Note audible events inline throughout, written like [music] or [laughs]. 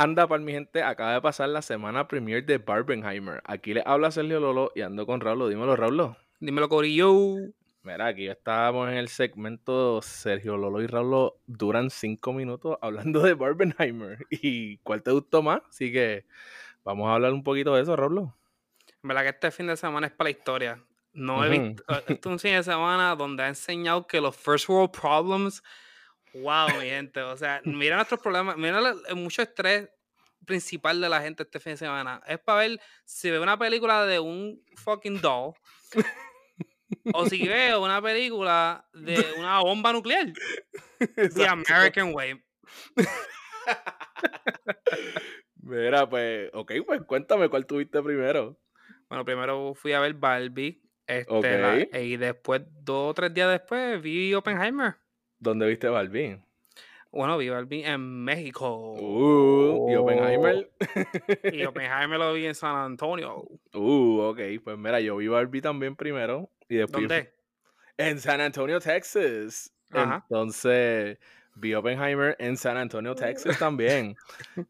anda para mi gente? Acaba de pasar la semana premier de Barbenheimer. Aquí le habla Sergio Lolo y ando con Raúl. Dímelo, Raúl. Dímelo, Corillo. Mira, aquí estábamos en el segmento Sergio Lolo y Raúl duran cinco minutos hablando de Barbenheimer. [laughs] ¿Y cuál te gustó más? Así que vamos a hablar un poquito de eso, Raúl. verdad que este fin de semana es para la historia. No he visto. Este es un fin de semana donde ha enseñado que los first world problems. Wow, mi gente. O sea, mira nuestros problemas. Mira mucho estrés principal de la gente este fin de semana. Es para ver si ve una película de un fucking doll. o si veo una película de una bomba nuclear. The American Way. Mira, pues, ok, pues cuéntame cuál tuviste primero. Bueno, primero fui a ver Barbie. Este, y después, dos o tres días después, vi Oppenheimer. ¿Dónde viste Barbie? Bueno, vi Barbie en México. Uh, ¿Y Oppenheimer? y Oppenheimer lo vi en San Antonio. Uh, ok. Pues mira, yo vi Barbie también primero. Y después ¿Dónde? En San Antonio, Texas. Entonces, vi Oppenheimer en San Antonio, Texas [laughs] también.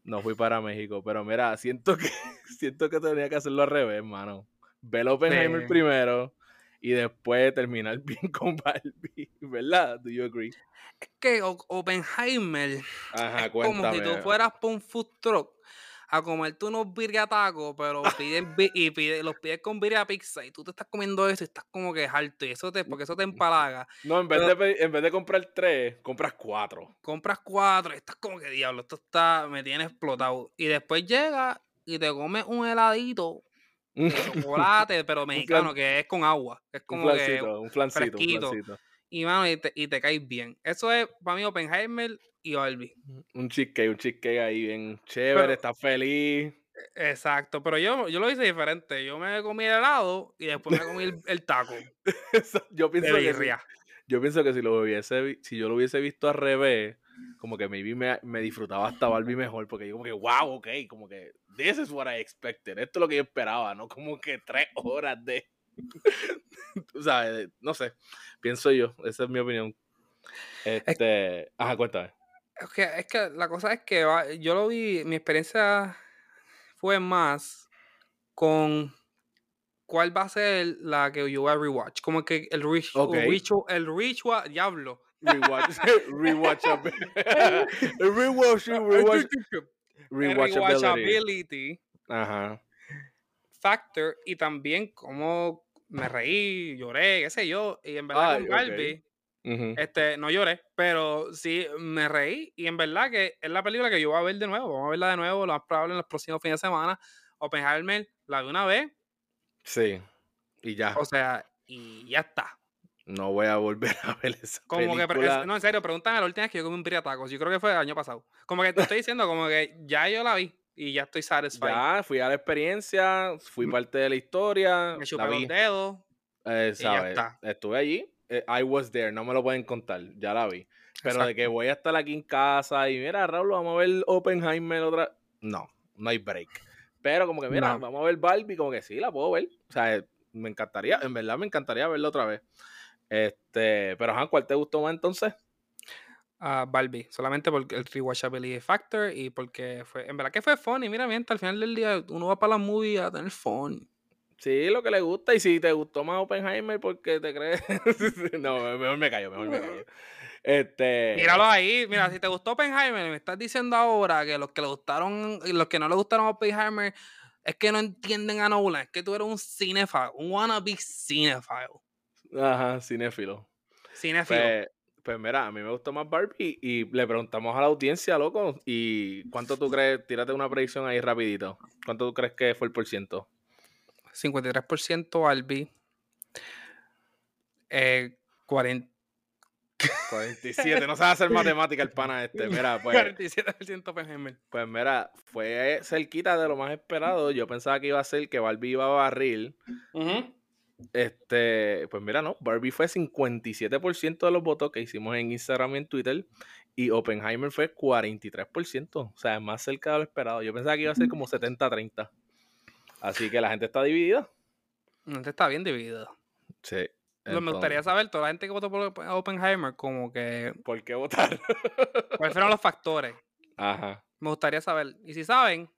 No fui para México, pero mira, siento que, [laughs] siento que tenía que hacerlo al revés, hermano. Ve Oppenheimer primero y después terminar [laughs] bien con Barbie, ¿verdad? Do you agree? Es que Oppenheimer es como si tú fueras por un food truck a comerte unos birria tacos, pero pides, y pide, los pides con birria pizza y tú te estás comiendo eso y estás como que harto y eso te, porque eso te empalaga. [laughs] No, en vez, de, en vez de comprar tres, compras cuatro. Compras cuatro y estás como que diablo, esto está, me tiene explotado. Y después llega y te comes un heladito [laughs] chocolate, pero mexicano, que es con agua. Es como un que un flancito, fresquito. Y, mano, y, te, y te caes bien. Eso es para mí Oppenheimer y Barbie. Un cheesecake, un cheesecake ahí bien chévere, está feliz. Exacto, pero yo, yo lo hice diferente. Yo me comí el helado y después me comí el, [laughs] taco. yo pienso que yo pienso que si lo hubiese si yo lo hubiese visto al revés, como que maybe me, me disfrutaba hasta Barbie mejor, porque yo como que, wow, ok, como que, this is what I expected, esto es lo que yo esperaba, no como que tres horas de, [laughs] o sea, no sé, pienso yo, esa es mi opinión. Este, ajá, cuéntame. Es que, es que la cosa es que yo lo vi, mi experiencia fue más con cuál va a ser la que yo voy a rewatch. Como que el rich, el ritual, el ritual, diablo, Rewatch. [laughs] rewatch. [laughs] rewatch. Rewatch. Rewatchability. Ajá. Factor. Y también como me reí, lloré, qué sé yo. Y en verdad con Barbie. Este, no lloré, pero sí me reí y en verdad que es la película que yo voy a ver de nuevo. Vamos a verla de nuevo, lo más probable en los próximos fines de semana. Oppenheimer la de una vez. Sí, y ya. O sea, y ya está. No voy a volver a ver esa como película. Que, no, en serio, pregúntame la última vez que yo comí un tacos. Yo creo que fue el año pasado. Como que te estoy diciendo, como que ya yo la vi y ya estoy satisfied. Ya, fui a la experiencia, fui mm. parte de la historia. Me chupé los dedos. Eh, y ya está. Estuve allí. Eh, I was there, no me lo pueden contar. Ya la vi. Pero de que voy a estar aquí en casa y mira, Raúl, vamos a ver Oppenheimer otra. No, no hay break. Pero como que, mira, vamos a ver Barbie, como que sí, la puedo ver. O sea, me encantaría, en verdad me encantaría verla otra vez. Este, pero Juan, ¿cuál te gustó más entonces? Uh, Barbie, solamente por el rewatchability factor y porque fue, en verdad que fue fun y mira, mientras al final del día uno va para la movie a tener fun. Sí, lo que le gusta y si te gustó más Oppenheimer porque te crees, [laughs] no, mejor me callo, mejor me callo. Este... Míralo ahí, mira, si te gustó Oppenheimer, me estás diciendo ahora que los que le gustaron, los que no le gustaron Oppenheimer es que no entienden a Nolan, es que tú eres un cinephile, un wannabe cinephile. Ajá, cinéfilo. Cinéfilo. Pues, pues, mira, a mí me gustó más Barbie y le preguntamos a la audiencia, loco, y ¿cuánto tú crees? Tírate una predicción ahí rapidito. ¿Cuánto tú crees que fue el por ciento? 53% Barbie. Eh, 40... 47, no sabe hacer matemática el pana este. Mira, pues. 47% Oppenheimer. Pues mira, fue cerquita de lo más esperado. Yo pensaba que iba a ser que Barbie iba a barril. Este, pues mira, no, Barbie fue 57% de los votos que hicimos en Instagram y en Twitter y Oppenheimer fue 43%, o sea, es más cerca de lo esperado. Yo pensaba que iba a ser como 70-30. Así que la gente está dividida. La gente está bien dividida. Sí. me gustaría saber, toda la gente que votó por Oppenheimer, como que... ¿Por qué votar? ¿Cuáles fueron los factores? [laughs] Ajá. Me gustaría saber. Y si saben,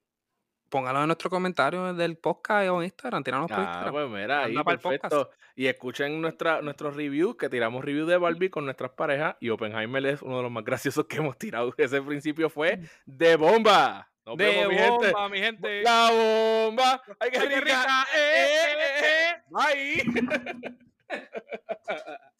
póngalo en nuestro comentario del podcast o en Instagram, tiranos por Ah, Instagram. pues mira, ahí perfecto. Y escuchen nuestra, nuestros reviews, que tiramos reviews de Barbie con nuestras parejas. Y Oppenheimer es uno de los más graciosos que hemos tirado. [laughs] Ese principio fue de bomba. Nos De vemos, mi gente. bomba, mi gente. La bomba. ¡Ay, qué Ay, qué rica! rica. Eh, Eh, eh, eh. Bye. [laughs] [laughs]